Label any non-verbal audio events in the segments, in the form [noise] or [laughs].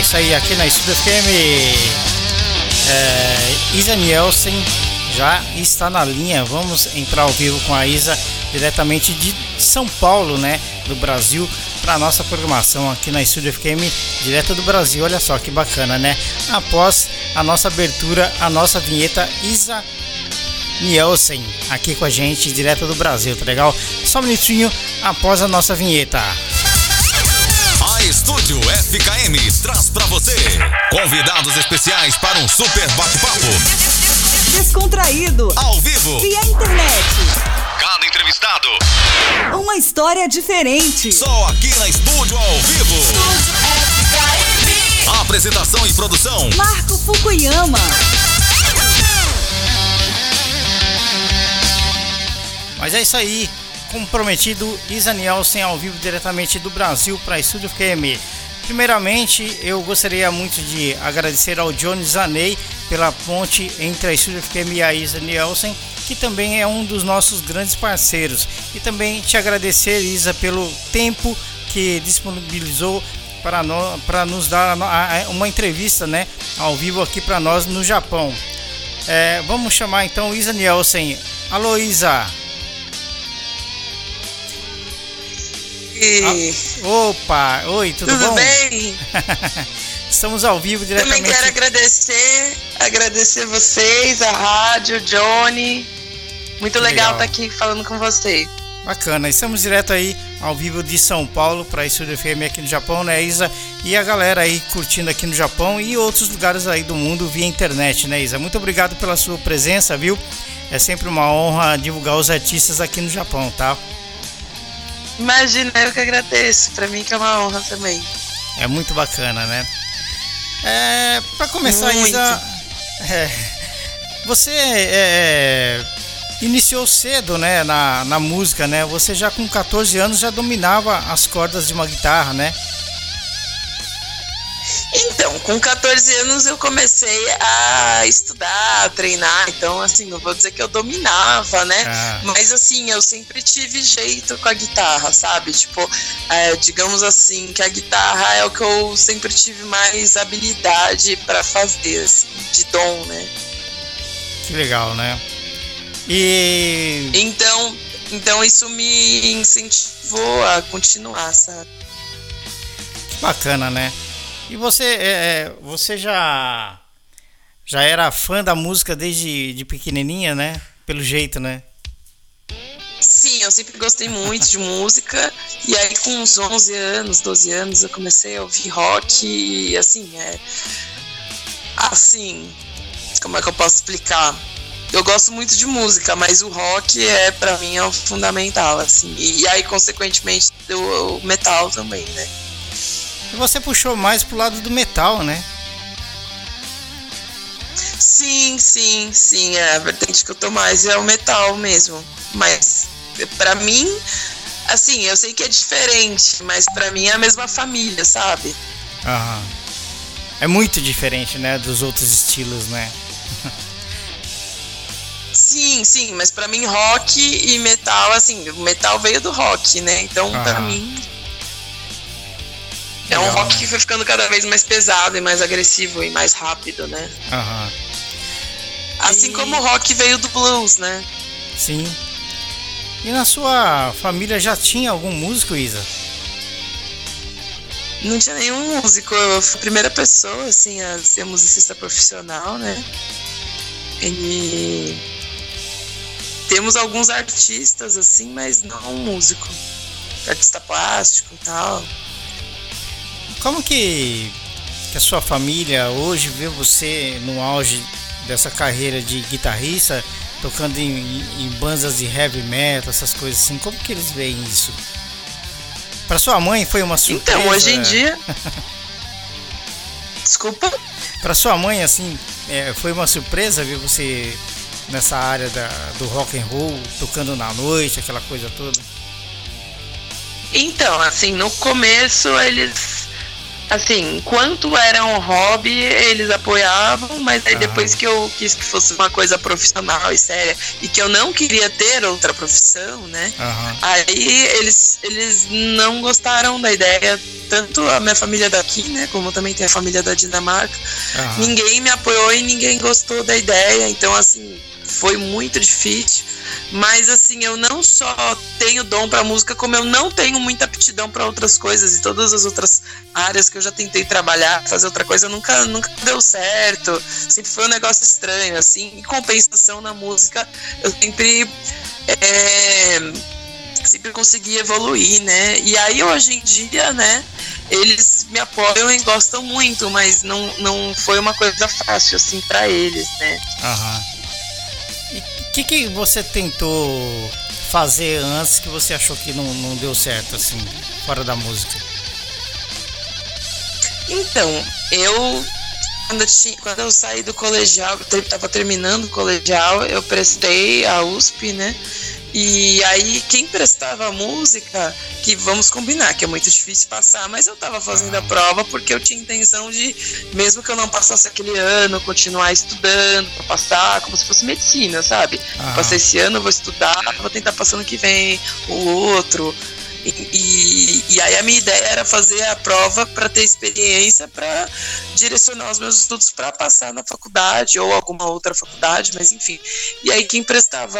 isso aí, aqui na Estúdio FM, é, Isa Nielsen já está na linha. Vamos entrar ao vivo com a Isa diretamente de São Paulo, né, do Brasil, para nossa programação aqui na Estúdio FM, direto do Brasil. Olha só que bacana, né? Após a nossa abertura, a nossa vinheta Isa Nielsen aqui com a gente, direto do Brasil, tá legal? Só um minutinho após a nossa vinheta. Estúdio FKM traz para você convidados especiais para um super bate-papo. Descontraído. Ao vivo. Via internet. Cada entrevistado. Uma história diferente. Só aqui na Estúdio ao vivo. Estúdio FKM. Apresentação e produção. Marco Fukuyama. Mas é isso aí. Como prometido, Isa Nielsen ao vivo diretamente do Brasil para Estúdio FM. Primeiramente, eu gostaria muito de agradecer ao Johnny Zaney pela ponte entre a Estúdio FM e a Isa Nielsen, que também é um dos nossos grandes parceiros. E também te agradecer, Isa, pelo tempo que disponibilizou para, no, para nos dar uma entrevista né, ao vivo aqui para nós no Japão. É, vamos chamar então Isa Nielsen. Alô, Isa. Ah, opa, oi, tudo, tudo bom? bem? [laughs] Estamos ao vivo diretamente. Também quero agradecer, agradecer vocês, a rádio, Johnny. Muito legal, estar tá aqui falando com você. Bacana, estamos direto aí ao vivo de São Paulo para Estúdio FM aqui no Japão, né, Isa? E a galera aí curtindo aqui no Japão e outros lugares aí do mundo via internet, né, Isa? Muito obrigado pela sua presença, viu? É sempre uma honra divulgar os artistas aqui no Japão, tá? Imagina, eu que agradeço. Para mim que é uma honra também. É muito bacana, né? É, para começar, muito. Isa, é, você é, iniciou cedo, né, na, na música, né? Você já com 14 anos já dominava as cordas de uma guitarra, né? Então, com 14 anos eu comecei a estudar, a treinar. Então, assim, não vou dizer que eu dominava, né? Ah. Mas, assim, eu sempre tive jeito com a guitarra, sabe? Tipo, é, digamos assim, que a guitarra é o que eu sempre tive mais habilidade para fazer, assim, de dom, né? Que legal, né? E. Então, então isso me incentivou a continuar, sabe? Bacana, né? E você, é, é, você já já era fã da música desde de pequenininha, né? Pelo jeito, né? Sim, eu sempre gostei muito de música. E aí, com uns 11 anos, 12 anos, eu comecei a ouvir rock. E assim, é. Assim, como é que eu posso explicar? Eu gosto muito de música, mas o rock é, para mim, é fundamental, assim. E, aí, consequentemente, o metal também, né? E você puxou mais pro lado do metal, né? Sim, sim, sim. É, a vertente que eu tô mais é o metal mesmo. Mas para mim, assim, eu sei que é diferente, mas para mim é a mesma família, sabe? Aham. É muito diferente, né, dos outros estilos, né? sim, sim, mas para mim rock e metal, assim, o metal veio do rock, né? Então, para mim é um rock que foi ficando cada vez mais pesado e mais agressivo e mais rápido, né? Aham. Assim e... como o rock veio do blues, né? Sim. E na sua família já tinha algum músico, Isa? Não tinha nenhum músico. Eu fui a primeira pessoa, assim, a ser musicista profissional, né? E temos alguns artistas, assim, mas não um músico. Artista plástico e tal. Como que, que a sua família hoje vê você no auge dessa carreira de guitarrista, tocando em, em bandas de heavy metal, essas coisas assim? Como que eles veem isso? Para sua mãe foi uma surpresa? Então, hoje em dia. [laughs] Desculpa? Para sua mãe, assim, é, foi uma surpresa ver você nessa área da, do rock and roll, tocando na noite, aquela coisa toda? Então, assim, no começo eles assim, enquanto era um hobby, eles apoiavam, mas aí depois que eu quis que fosse uma coisa profissional e séria e que eu não queria ter outra profissão, né? Aí eles, eles não gostaram da ideia tanto a minha família daqui, né, como também tem a família da Dinamarca, ninguém me apoiou e ninguém gostou da ideia, então assim, foi muito difícil. Mas assim, eu não só tenho dom para música, como eu não tenho muita aptidão para outras coisas e todas as outras áreas que eu já tentei trabalhar, fazer outra coisa, nunca nunca deu certo. Sempre foi um negócio estranho assim. Em compensação na música, eu sempre é, sempre consegui evoluir, né? E aí hoje em dia, né, eles me apoiam e gostam muito, mas não, não foi uma coisa fácil assim para eles, né? Aham. O que, que você tentou fazer antes que você achou que não, não deu certo, assim, fora da música? Então, eu quando eu, tinha, quando eu saí do colegial, estava terminando o colegial, eu prestei a USP, né? E aí, quem prestava música, que vamos combinar, que é muito difícil passar, mas eu tava fazendo a prova porque eu tinha intenção de, mesmo que eu não passasse aquele ano, continuar estudando para passar, como se fosse medicina, sabe? Ah. Passei esse ano, vou estudar, vou tentar passar ano que vem, o outro. E, e, e, aí a minha ideia era fazer a prova para ter experiência para direcionar os meus estudos para passar na faculdade ou alguma outra faculdade, mas enfim. E aí quem prestava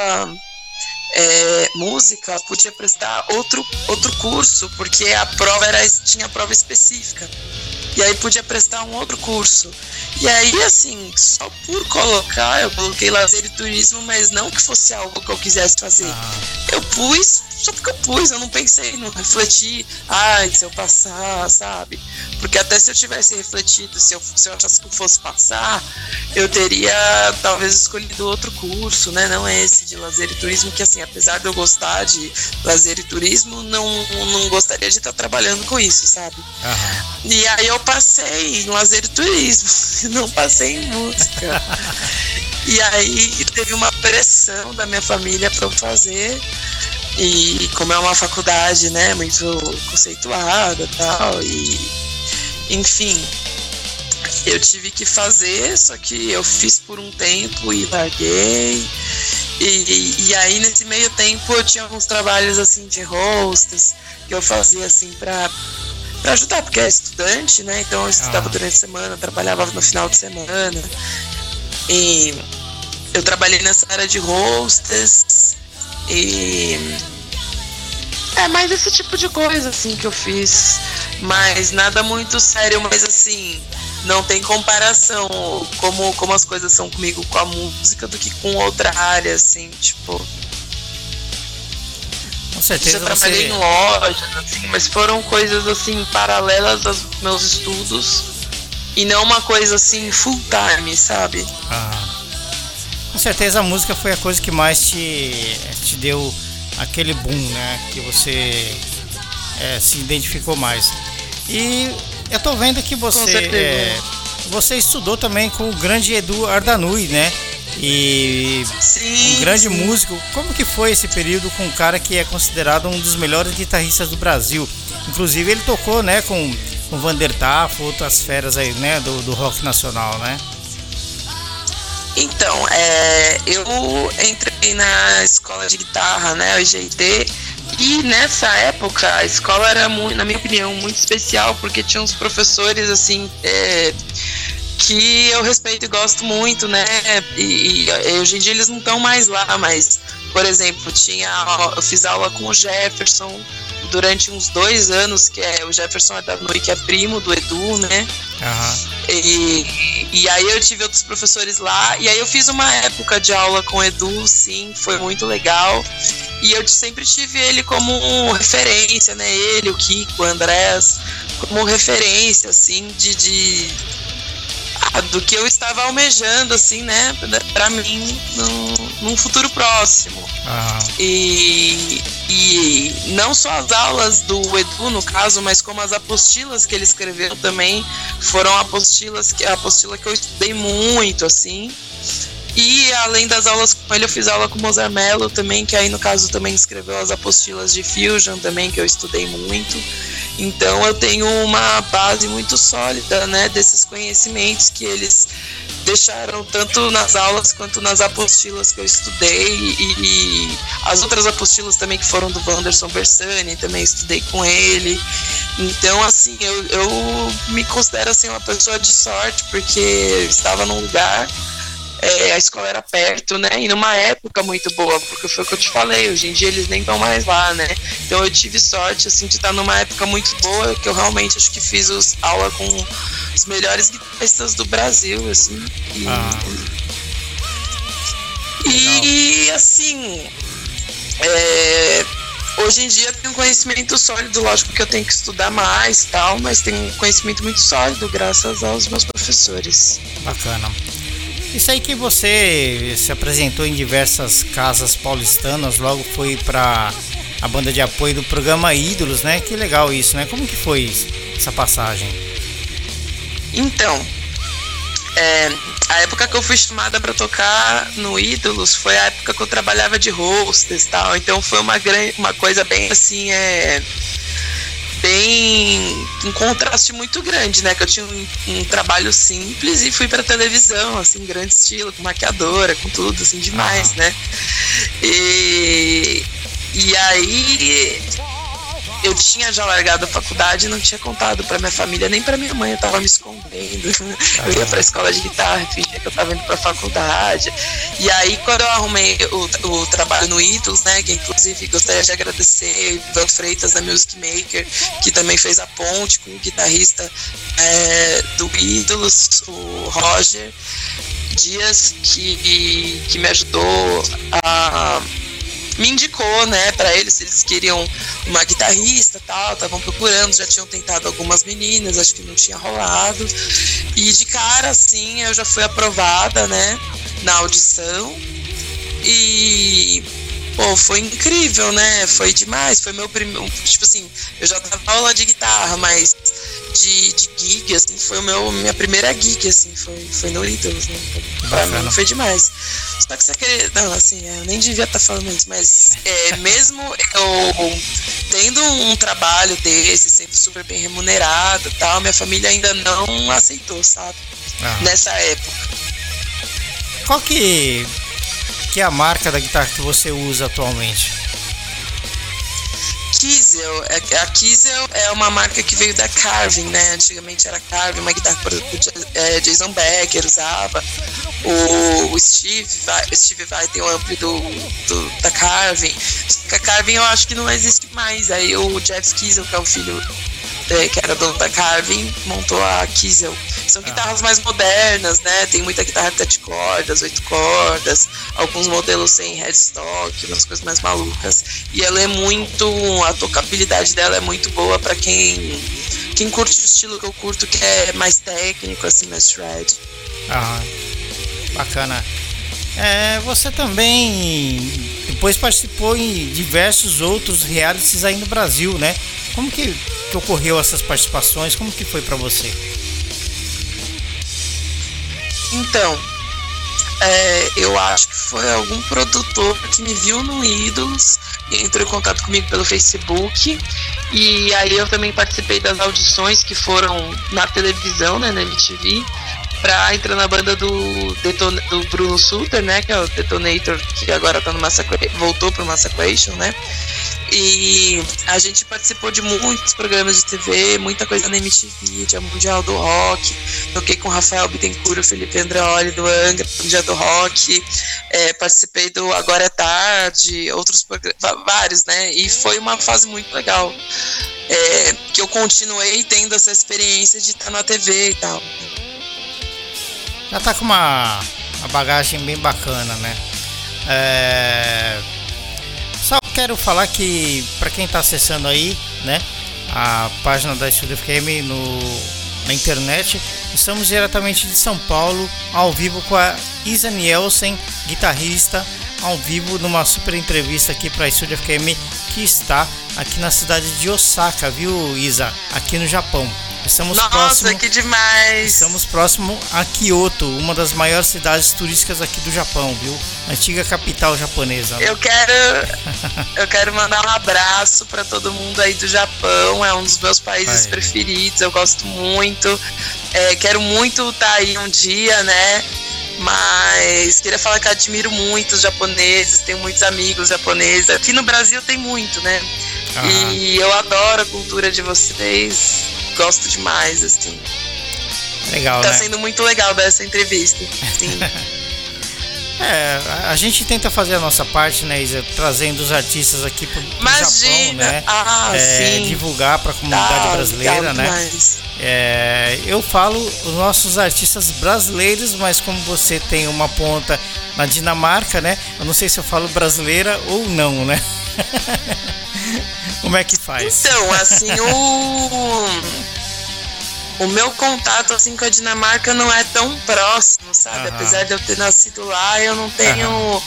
é, música podia prestar outro, outro curso, porque a prova era, tinha prova específica. E aí podia prestar um outro curso. E aí, assim, só por colocar, eu coloquei lazer e turismo, mas não que fosse algo que eu quisesse fazer. Ah. Eu pus só porque eu pus, eu não pensei, não refleti, ai, se eu passar, sabe? Porque até se eu tivesse refletido, se eu, se eu achasse que eu fosse passar, eu teria talvez escolhido outro curso, né? Não esse de lazer e turismo, que assim, apesar de eu gostar de lazer e turismo, não, não gostaria de estar trabalhando com isso, sabe? Uhum. E aí eu passei em lazer e turismo, [laughs] não passei em música. e aí teve uma pressão da minha família para eu fazer. E como é uma faculdade, né, muito conceituada tal, e enfim, eu tive que fazer, só que eu fiz por um tempo e larguei. E, e aí nesse meio tempo eu tinha alguns trabalhos assim de hostess que eu fazia assim para para ajudar, porque é estudante, né? Então eu estudava ah. durante a semana, trabalhava no final de semana. E eu trabalhei nessa área de hostess e é mais esse tipo de coisa assim que eu fiz, mas nada muito sério, mas assim, não tem comparação como como as coisas são comigo com a música do que com outra área assim, tipo. Com certeza eu trabalhei você... em lojas, assim, mas foram coisas assim paralelas aos meus estudos e não uma coisa assim full time, sabe? Ah. Com certeza a música foi a coisa que mais te, te deu aquele boom, né? Que você é, se identificou mais. E eu tô vendo que você é, você estudou também com o grande Edu Ardanui, né? E sim, um grande sim. músico. Como que foi esse período com um cara que é considerado um dos melhores guitarristas do Brasil? Inclusive ele tocou, né, com o Vander Tafo, outras feras aí, né, do, do rock nacional, né? Então, é, eu entrei na escola de guitarra, né, o IGT, e nessa época a escola era, muito, na minha opinião, muito especial, porque tinha uns professores, assim, é, que eu respeito e gosto muito, né, e, e hoje em dia eles não estão mais lá, mas, por exemplo, tinha, eu fiz aula com o Jefferson, durante uns dois anos, que é o Jefferson Adanui, que é primo do Edu, né? Uhum. E, e aí eu tive outros professores lá, e aí eu fiz uma época de aula com o Edu, sim, foi muito legal. E eu sempre tive ele como referência, né? Ele, o Kiko, o Andrés, como referência, assim, de, de do que eu estava almejando, assim, né, para mim no, num futuro próximo. Ah. E, e não só as aulas do Edu, no caso, mas como as apostilas que ele escreveu também foram apostilas que a apostila que eu estudei muito, assim. E além das aulas com ele, eu fiz aula com o Mozart Mello também, que aí no caso também escreveu as apostilas de Fusion também, que eu estudei muito. Então eu tenho uma base muito sólida, né, desses conhecimentos que eles deixaram tanto nas aulas quanto nas apostilas que eu estudei e, e as outras apostilas também que foram do Wanderson Bersani, também estudei com ele. Então, assim, eu, eu me considero assim uma pessoa de sorte porque estava num lugar é, a escola era perto, né? E numa época muito boa, porque foi o que eu te falei, hoje em dia eles nem estão mais lá, né? Então eu tive sorte, assim, de estar numa época muito boa, que eu realmente acho que fiz os, aula com os melhores guitarristas do Brasil, assim. E, ah. e assim, é, hoje em dia tenho um conhecimento sólido, lógico que eu tenho que estudar mais tal, mas tenho um conhecimento muito sólido graças aos meus professores. Bacana. Isso aí que você se apresentou em diversas casas paulistanas, logo foi para a banda de apoio do programa Ídolos, né? Que legal isso, né? Como que foi essa passagem? Então, é, a época que eu fui chamada para tocar no Ídolos foi a época que eu trabalhava de hostess e tal, então foi uma, grande, uma coisa bem assim, é bem um contraste muito grande, né? Que eu tinha um, um trabalho simples e fui para televisão, assim, grande estilo, com maquiadora, com tudo, assim, demais, né? E, e aí eu tinha já largado a faculdade e não tinha contado para minha família, nem para minha mãe, eu tava me escondendo. [laughs] Eu ia pra escola de guitarra, fingia que eu tava indo pra faculdade. E aí, quando eu arrumei o, o trabalho no Idols, né, que inclusive gostaria de agradecer Ivan Freitas da Music Maker, que também fez a ponte com o guitarrista é, do Idols, o Roger Dias, que, que me ajudou a me indicou, né, para eles, eles queriam uma guitarrista tal, estavam procurando, já tinham tentado algumas meninas, acho que não tinha rolado. E de cara, assim, eu já fui aprovada, né, na audição. E pô, foi incrível, né? Foi demais. Foi meu primeiro. Tipo assim, eu já dava aula de guitarra, mas de, de gig, assim, foi o meu, minha primeira gig, assim, foi, foi no Idols, né? Pra mim foi demais. Só que você queria. Não, assim, eu nem devia estar tá falando isso, mas é, [laughs] mesmo eu tendo um trabalho desse, sendo super bem remunerado tal, minha família ainda não aceitou, sabe? Ah. Nessa época. Qual que, que é a marca da guitarra que você usa atualmente? Kiesel, é, a Kiesel é uma marca que veio da Carvin, né? Antigamente era Carvin, uma guitarra que o é, Jason Becker usava. O, Steve, vai, Steve vai ter o ampli do, do, da Carvin. A Carvin eu acho que não existe mais. Aí o Jeff Kiesel, que é o filho é, que era dono da Carvin, montou a Kiesel. São guitarras mais modernas, né? Tem muita guitarra de sete cordas, oito cordas, alguns modelos sem headstock, umas coisas mais malucas. E ela é muito. A tocabilidade dela é muito boa para quem, quem curte o estilo que eu curto, que é mais técnico, assim, mais shred. Ah, bacana. É, você também depois participou em diversos outros realities aí no Brasil, né? Como que que ocorreu essas participações? Como que foi para você? Então, é, eu acho que foi algum produtor que me viu no Ídolos e entrou em contato comigo pelo Facebook. E aí eu também participei das audições que foram na televisão, né, na MTV, para entrar na banda do, Deton do Bruno Suter, né, que é o Detonator, que agora tá no Massacre voltou pro Massacration, né? E a gente participou de muitos programas de TV, muita coisa na MTV, Dia Mundial do Rock. Toquei com Rafael Bittencourt, o Felipe Andreoli do Angra, Dia do Rock. É, participei do Agora é Tarde, outros vários, né? E foi uma fase muito legal. É, que eu continuei tendo essa experiência de estar na TV e tal. Já tá com uma, uma bagagem bem bacana, né? É quero falar que para quem está acessando aí, né, a página da Studio FM no, na internet, estamos diretamente de São Paulo, ao vivo com a Isa Nielsen, guitarrista, ao vivo numa super entrevista aqui para a Studio FM que está aqui na cidade de Osaka, viu, Isa? Aqui no Japão. Estamos Nossa, próximo, que demais! Estamos próximo a Kyoto, uma das maiores cidades turísticas aqui do Japão, viu? Antiga capital japonesa. Eu quero, eu quero mandar um abraço para todo mundo aí do Japão. É um dos meus países Vai. preferidos. Eu gosto muito. É, quero muito estar tá aí um dia, né? Mas queria falar que admiro muito os japoneses, tenho muitos amigos japoneses. Aqui no Brasil tem muito, né? E eu adoro a cultura de vocês, gosto demais, assim. Legal, tá né? sendo muito legal dessa entrevista. Sim. [laughs] É, a gente tenta fazer a nossa parte, né, Isa, trazendo os artistas aqui pro, pro Japão, né? Ah, é, divulgar para a comunidade tá, brasileira, né? É, eu falo os nossos artistas brasileiros, mas como você tem uma ponta na Dinamarca, né? Eu não sei se eu falo brasileira ou não, né? [laughs] como é que faz? Então, assim, o o meu contato assim com a Dinamarca não é tão próximo, sabe? Uhum. Apesar de eu ter nascido lá, eu não tenho uhum.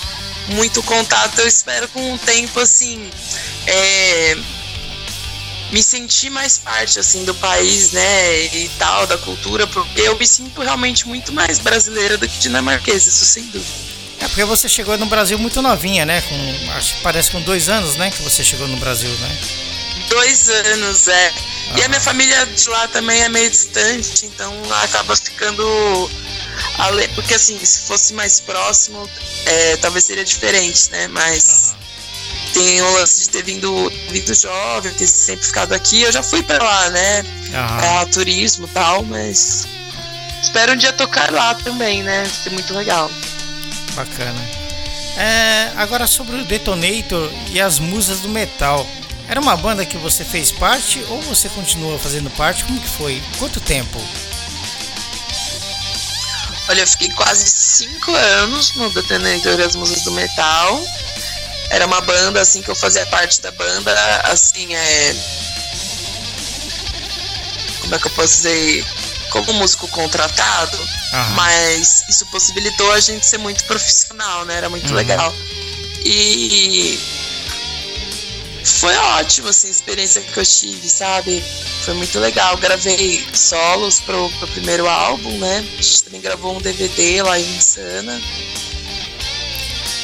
muito contato. Eu espero com o tempo assim é, me sentir mais parte assim do país, né? E tal da cultura, porque eu me sinto realmente muito mais brasileira do que dinamarquesa, isso sem dúvida. É porque você chegou no Brasil muito novinha, né? Com, acho que parece com dois anos, né? Que você chegou no Brasil, né? Dois anos, é. E a minha família de lá também é meio distante, então acaba ficando. Porque assim, se fosse mais próximo, é, talvez seria diferente, né? Mas uhum. tem o lance de ter vindo, vindo jovem, ter sempre ficado aqui. Eu já fui para lá, né? Uhum. Pra turismo e tal, mas espero um dia tocar lá também, né? Ser muito legal. Bacana. É, agora sobre o Detonator e as musas do metal. Era uma banda que você fez parte ou você continua fazendo parte? Como que foi? Quanto tempo? Olha, eu fiquei quase cinco anos no Detonator as Musas do Metal. Era uma banda assim que eu fazia parte da banda, assim, é. Como é que eu posso dizer? Como músico contratado, mas isso possibilitou a gente ser muito profissional, né? Era muito uhum. legal. E foi ótimo, assim, a experiência que eu tive, sabe? Foi muito legal. Gravei solos pro, pro primeiro álbum, né? A gente também gravou um DVD lá em Insana.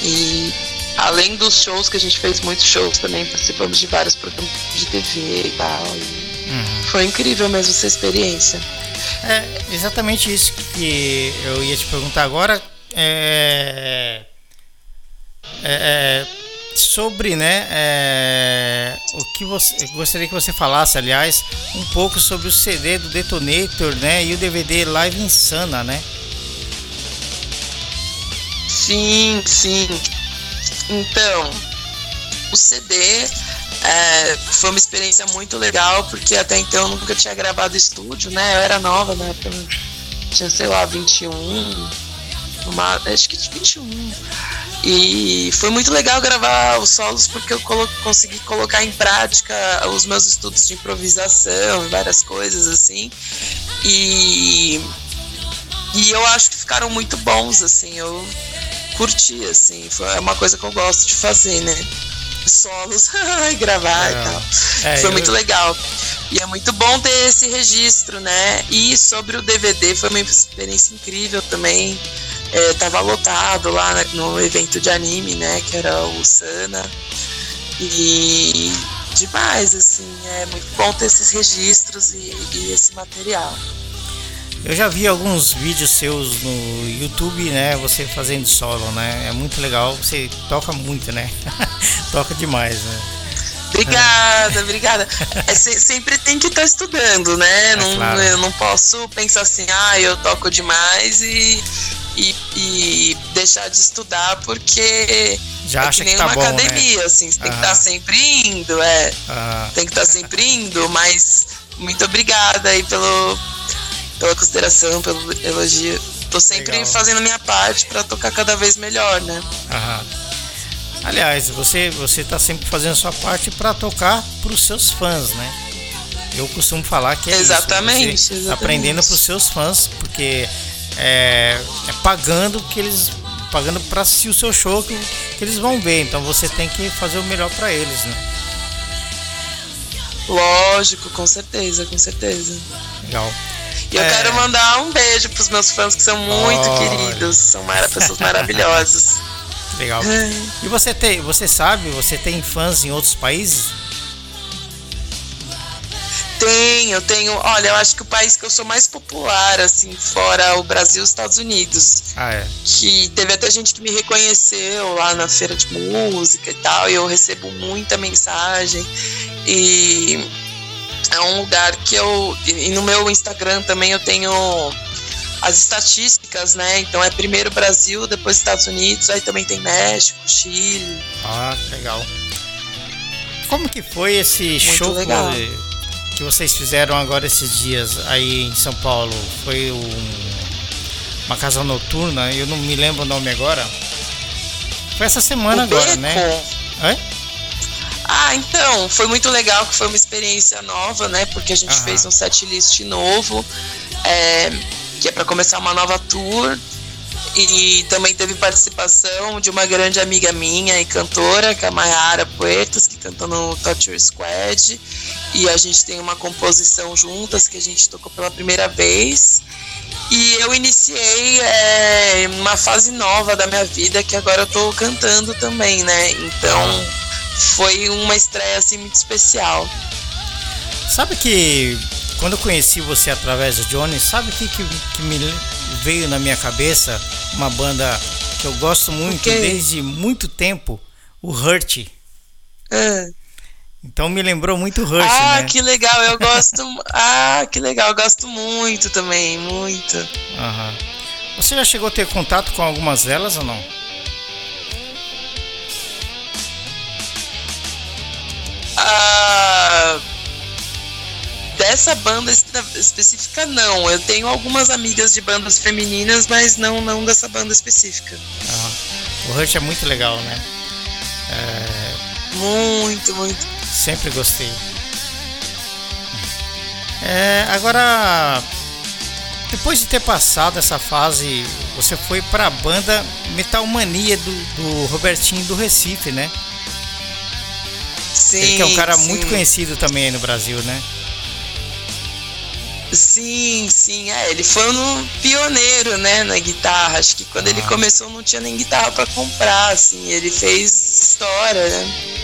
E além dos shows, que a gente fez muitos shows também, participamos de vários programas de TV e tal. E uhum. Foi incrível mesmo essa experiência. É exatamente isso que eu ia te perguntar agora. É, é, é sobre, né, é, o que você gostaria que você falasse, aliás, um pouco sobre o CD do Detonator, né, e o DVD Live Insana, né? Sim, sim. Então, o CD é, foi uma experiência muito legal, porque até então eu nunca tinha gravado estúdio, né? Eu era nova época, tinha, sei lá, 21, uma, acho que 21. E foi muito legal gravar os solos porque eu colo consegui colocar em prática os meus estudos de improvisação e várias coisas assim. E, e eu acho que ficaram muito bons, assim, eu curti, assim, foi uma coisa que eu gosto de fazer, né? Solos [laughs] e gravar é. e tal. É, foi eu... muito legal. E é muito bom ter esse registro, né? E sobre o DVD foi uma experiência incrível também é, tava lotado lá no evento de anime, né? Que era o Sana. E demais, assim, é muito bom ter esses registros e, e esse material. Eu já vi alguns vídeos seus no YouTube, né? Você fazendo solo, né? É muito legal, você toca muito, né? [laughs] toca demais, né? Obrigada, obrigada. É, sempre tem que estar tá estudando, né? É, não, claro. Eu não posso pensar assim, ah, eu toco demais e e, e deixar de estudar porque já é acha que nem que tá uma bom, academia, né? assim, você tem que estar tá sempre indo, é. Tem que estar tá sempre indo, mas muito obrigada aí pelo, pela consideração, pelo elogio. Tô sempre Legal. fazendo minha parte para tocar cada vez melhor, né? Aham. Aliás, você você tá sempre fazendo a sua parte para tocar para os seus fãs, né? Eu costumo falar que é exatamente, isso, exatamente. aprendendo para os seus fãs, porque é, é pagando que eles pagando para assistir o seu show que, que, eles vão ver. Então você tem que fazer o melhor para eles, né? Lógico, com certeza, com certeza. Legal. E eu é... quero mandar um beijo pros meus fãs que são muito queridos, são mar pessoas maravilhosas. [laughs] Legal. E você tem, você sabe, você tem fãs em outros países? Tenho, tenho. Olha, eu acho que o país que eu sou mais popular, assim, fora o Brasil, os Estados Unidos. Ah, é? Que teve até gente que me reconheceu lá na feira de música e tal, e eu recebo muita mensagem. E é um lugar que eu. E no meu Instagram também eu tenho as estatísticas, né? Então é primeiro Brasil, depois Estados Unidos, aí também tem México, Chile. Ah, legal. Como que foi esse Muito show legal. que vocês fizeram agora esses dias aí em São Paulo? Foi um, uma casa noturna, eu não me lembro o nome agora. Foi essa semana o agora, Beco. né? Ah, então, foi muito legal, que foi uma experiência nova, né? Porque a gente Aham. fez um set list novo, é, que é para começar uma nova tour. E também teve participação de uma grande amiga minha e cantora, que é a Mayara Puertas, que canta no Torture Squad. E a gente tem uma composição juntas que a gente tocou pela primeira vez. E eu iniciei é, uma fase nova da minha vida, que agora eu tô cantando também, né? Então foi uma estreia assim muito especial. Sabe que quando eu conheci você através do Johnny, sabe o que, que, que, me veio na minha cabeça? Uma banda que eu gosto muito desde muito tempo, o Hurt. É. Então me lembrou muito Hurt, ah, né? que legal, eu gosto. [laughs] ah, que legal, eu gosto muito também, muito. Você já chegou a ter contato com algumas delas ou não? Ah, dessa banda específica não. Eu tenho algumas amigas de bandas femininas, mas não não dessa banda específica. Ah, o Rush é muito legal, né? É... Muito, muito. Sempre gostei. É, agora, depois de ter passado essa fase, você foi para a banda Metal Mania do, do Robertinho do Recife, né? Sim, Ele que é um cara sim. muito conhecido também aí no Brasil, né? Sim, sim, é, ele foi um pioneiro, né, na guitarra. Acho que quando ah. ele começou não tinha nem guitarra para comprar, assim, ele fez história, né?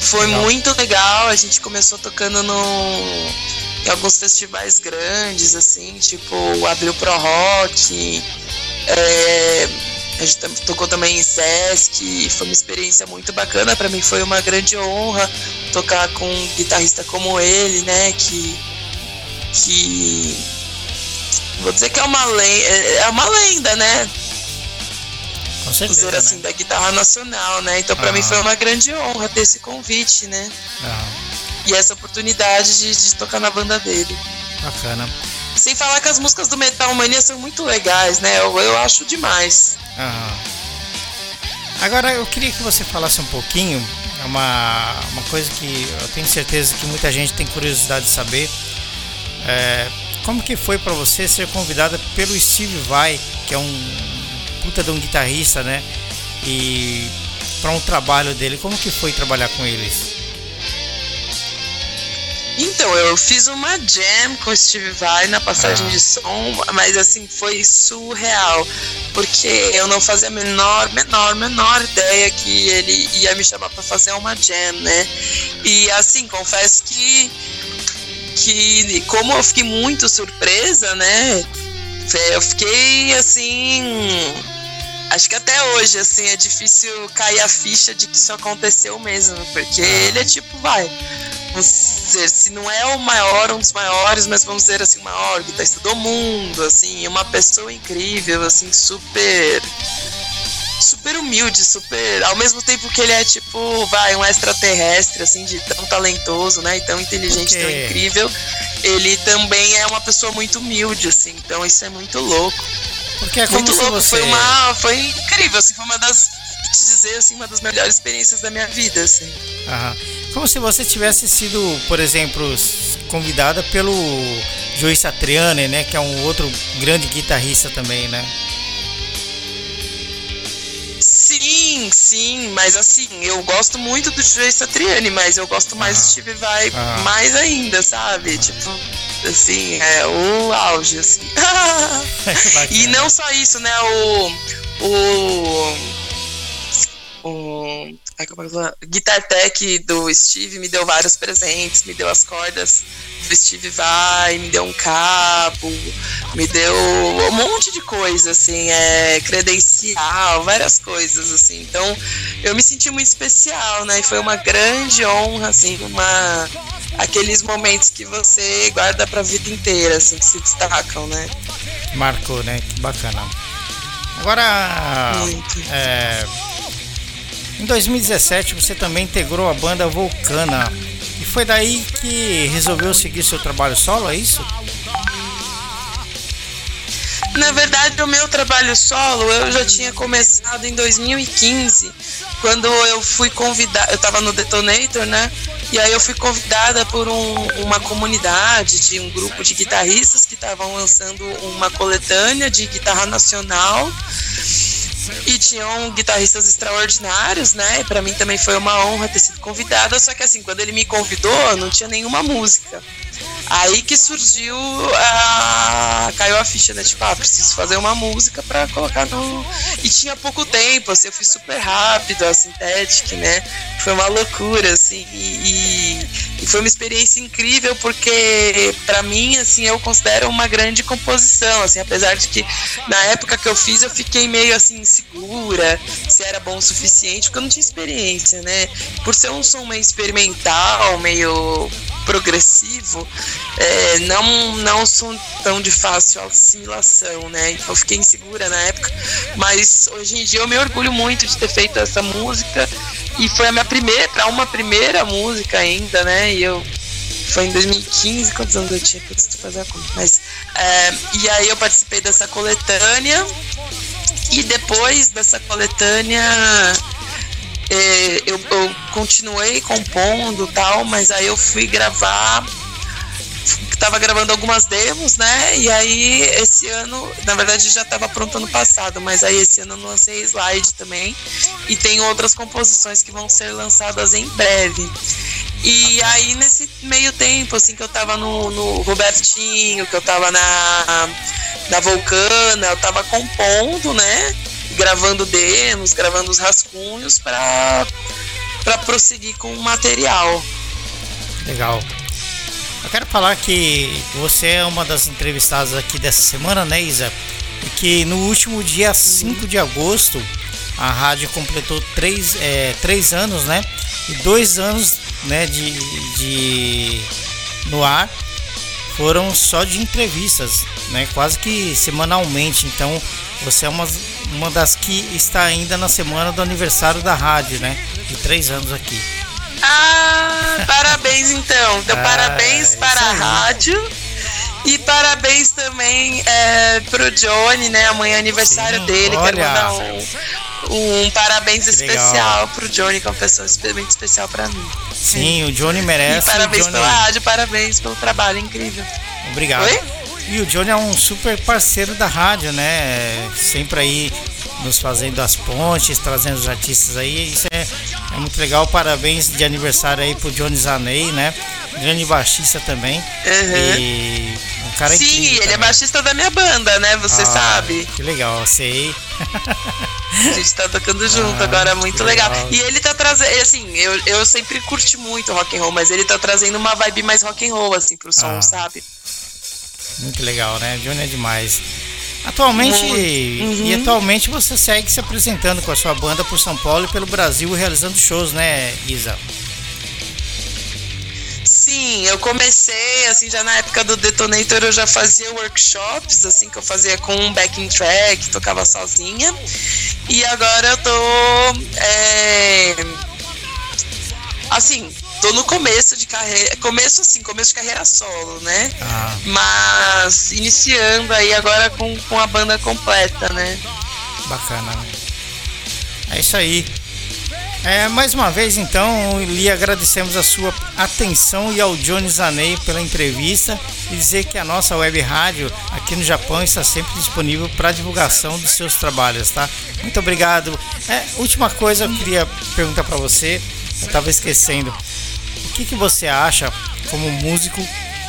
Foi legal. muito legal, a gente começou tocando no em alguns festivais grandes, assim, tipo Abril Pro Rock, é, a gente tocou também em Sesc, foi uma experiência muito bacana. Para mim foi uma grande honra tocar com um guitarrista como ele, né? Que. que vou dizer que é uma lenda, é uma lenda, né? Com certeza, dizer assim, né? da guitarra nacional, né? Então para mim foi uma grande honra ter esse convite, né? E essa oportunidade de, de tocar na banda dele. Bacana. Sem falar que as músicas do Metal Mania são muito legais, né? Eu, eu acho demais. Agora eu queria que você falasse um pouquinho, é uma, uma coisa que eu tenho certeza que muita gente tem curiosidade de saber. É, como que foi para você ser convidada pelo Steve Vai, que é um puta de um guitarrista, né? E para um trabalho dele, como que foi trabalhar com eles? Então, eu fiz uma jam com o Steve Vai na passagem ah. de som, mas assim, foi surreal. Porque eu não fazia a menor, menor, menor ideia que ele ia me chamar para fazer uma jam, né? E assim, confesso que que como eu fiquei muito surpresa, né? Eu fiquei assim, acho que até hoje assim é difícil cair a ficha de que isso aconteceu mesmo, porque ah. ele é tipo, vai, vamos dizer, se não é o maior, um dos maiores, mas vamos dizer assim, o maior guitarrista do mundo, assim, uma pessoa incrível, assim, super super humilde, super. Ao mesmo tempo que ele é tipo, vai, um extraterrestre, assim, de tão talentoso, né? E tão inteligente, tão incrível. Ele também é uma pessoa muito humilde, assim, então isso é muito louco. Porque é como muito louco, você... foi uma. Foi incrível, assim, foi uma das te dizer assim, uma das melhores experiências da minha vida, assim. Aham. Como se você tivesse sido, por exemplo, convidada pelo Joey Satriani, né, que é um outro grande guitarrista também, né? Sim, Sim, mas assim, eu gosto muito do Joe Satriani, mas eu gosto mais ah. do Steve Vai ah. mais ainda, sabe? Tipo, assim, é o auge, assim. [laughs] e não só isso, né? O. O. O, Guitar Tech do Steve me deu vários presentes, me deu as cordas do Steve Vai, me deu um cabo, me deu um monte de coisa, assim, é, credencial, várias coisas, assim. Então, eu me senti muito especial, né? E foi uma grande honra, assim, uma aqueles momentos que você guarda para a vida inteira, assim, que se destacam, né? Marcou, né? Que bacana. Agora, muito. É, em 2017 você também integrou a banda Vulcana. E foi daí que resolveu seguir seu trabalho solo, é isso? Na verdade, o meu trabalho solo eu já tinha começado em 2015, quando eu fui convidada, eu estava no Detonator, né? E aí eu fui convidada por um, uma comunidade de um grupo de guitarristas que estavam lançando uma coletânea de guitarra nacional e tinham guitarristas extraordinários, né? Para mim também foi uma honra ter sido convidada, só que assim, quando ele me convidou, não tinha nenhuma música. Aí que surgiu a. caiu a ficha, né? Tipo, ah, preciso fazer uma música para colocar no. E tinha pouco tempo, assim, eu fiz super rápido a Synthetic, né? Foi uma loucura, assim, e, e foi uma experiência incrível porque, para mim, assim, eu considero uma grande composição, assim, apesar de que na época que eu fiz eu fiquei meio assim insegura se era bom o suficiente, porque eu não tinha experiência, né? Por ser um som meio experimental, meio progressivo, é, não, não são tão de fácil assimilação, né? Então eu fiquei insegura na época, mas hoje em dia eu me orgulho muito de ter feito essa música e foi a minha primeira, para uma primeira música ainda, né? E eu foi em 2015, quantos anos eu tinha? Putz, fazer a conta. Mas, é, e aí eu participei dessa coletânea e depois dessa coletânea é, eu, eu, continuei compondo tal, mas aí eu fui gravar. Tava gravando algumas demos, né? E aí esse ano, na verdade já estava pronto ano passado, mas aí esse ano eu lancei slide também. E tem outras composições que vão ser lançadas em breve. E aí nesse meio tempo, assim, que eu tava no, no Robertinho, que eu tava na, na Vulcana, eu tava compondo, né? gravando demos, gravando os rascunhos para prosseguir com o material. Legal. Eu quero falar que você é uma das entrevistadas aqui dessa semana, né, Isa? E que no último dia 5 de agosto a rádio completou três, é, três anos, né? E dois anos né, de, de no ar foram só de entrevistas, né? Quase que semanalmente. Então você é uma, uma das que está ainda na semana do aniversário da rádio, né? De três anos aqui. Ah, parabéns então. Então, ah, parabéns para a rádio. E parabéns também é, pro Johnny, né? Amanhã é aniversário Sim, dele. Olha. Quero mandar um, um parabéns que especial legal. pro Johnny, que é uma pessoa muito especial para mim. Sim, o Johnny merece. E parabéns Johnny... pela rádio, parabéns pelo trabalho incrível. Obrigado. Oi? E o Johnny é um super parceiro da rádio, né? Sempre aí nos fazendo as pontes, trazendo os artistas aí. Isso é, é muito legal. Parabéns de aniversário aí pro Johnny Zanei, né? Grande baixista também. Uhum. E um cara Sim, ele é também. é baixista da minha banda, né? Você ah, sabe. Que legal, sei. A gente tá tocando junto ah, agora, muito legal. legal. E ele tá trazendo, assim, eu, eu sempre curti muito rock and roll, mas ele tá trazendo uma vibe mais rock and roll, assim, pro som, ah. sabe? Muito legal, né? Johnny é demais. Atualmente, uhum. e atualmente você segue se apresentando com a sua banda por São Paulo e pelo Brasil, realizando shows, né, Isa? Sim, eu comecei, assim, já na época do Detonator eu já fazia workshops, assim, que eu fazia com um backing track, tocava sozinha. E agora eu tô. É, assim, tô no começo de carreira, começo assim, começo de carreira solo, né? Ah. Mas iniciando aí agora com, com a banda completa, né? Bacana, né? É isso aí. É, mais uma vez, então, lhe agradecemos a sua atenção e ao Johnny Zanei pela entrevista e dizer que a nossa web rádio aqui no Japão está sempre disponível para divulgação dos seus trabalhos, tá? Muito obrigado. É, última coisa, eu queria perguntar para você, eu estava esquecendo, o que, que você acha, como músico,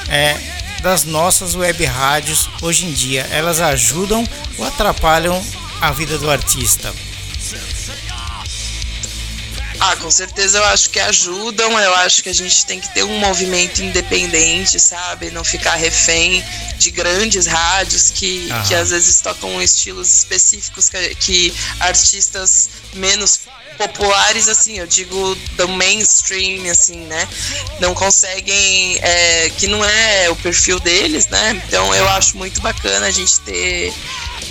é, das nossas web rádios hoje em dia? Elas ajudam ou atrapalham a vida do artista? Ah, com certeza eu acho que ajudam. Eu acho que a gente tem que ter um movimento independente, sabe? Não ficar refém de grandes rádios que, que às vezes tocam estilos específicos que, que artistas menos populares, assim, eu digo do mainstream, assim, né? Não conseguem, é, que não é o perfil deles, né? Então eu acho muito bacana a gente ter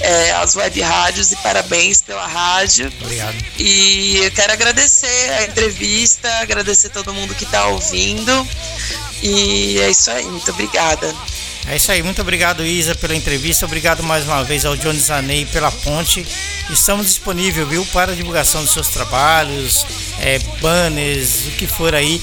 é, as web rádios e parabéns pela rádio. Obrigado. E eu quero agradecer a entrevista, agradecer todo mundo que está ouvindo. E é isso aí, muito obrigada. É isso aí, muito obrigado Isa pela entrevista, obrigado mais uma vez ao Johnny Zanei pela ponte. Estamos disponíveis, viu, para divulgação dos seus trabalhos, é, banners, o que for aí,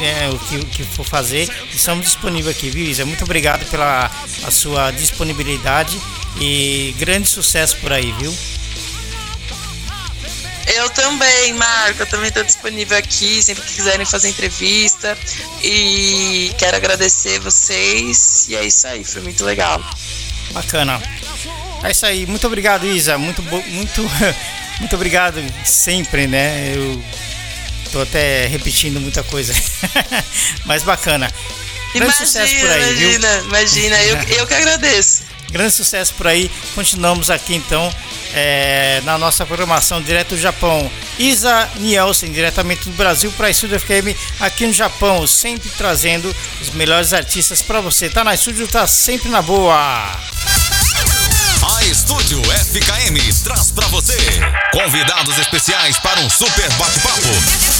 é, o, que, que for fazer, estamos disponíveis aqui, viu Isa? Muito obrigado pela a sua disponibilidade e grande sucesso por aí, viu? Eu também, Marco. Eu também estou disponível aqui, sempre que quiserem fazer entrevista. E quero agradecer vocês. E é isso aí, foi muito legal. Bacana. É isso aí. Muito obrigado, Isa. Muito, muito, [laughs] muito obrigado sempre, né? Eu tô até repetindo muita coisa. [laughs] Mas bacana. Grande imagina, sucesso por aí, imagina, viu? Imagina, eu, [laughs] eu que agradeço. Grande sucesso por aí. Continuamos aqui então é, na nossa programação direto do Japão. Isa Nielsen, diretamente do Brasil para a Estúdio FM aqui no Japão, sempre trazendo os melhores artistas para você. Tá na estúdio, tá sempre na boa. A Estúdio FKM traz para você convidados especiais para um super bate-papo.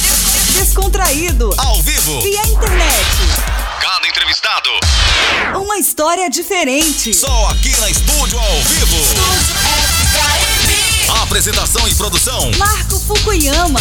Descontraído. Ao vivo. Via internet. Cada entrevistado. Uma história diferente. Só aqui na Estúdio ao vivo. Estúdio FKM. Apresentação e produção: Marco Fukuyama.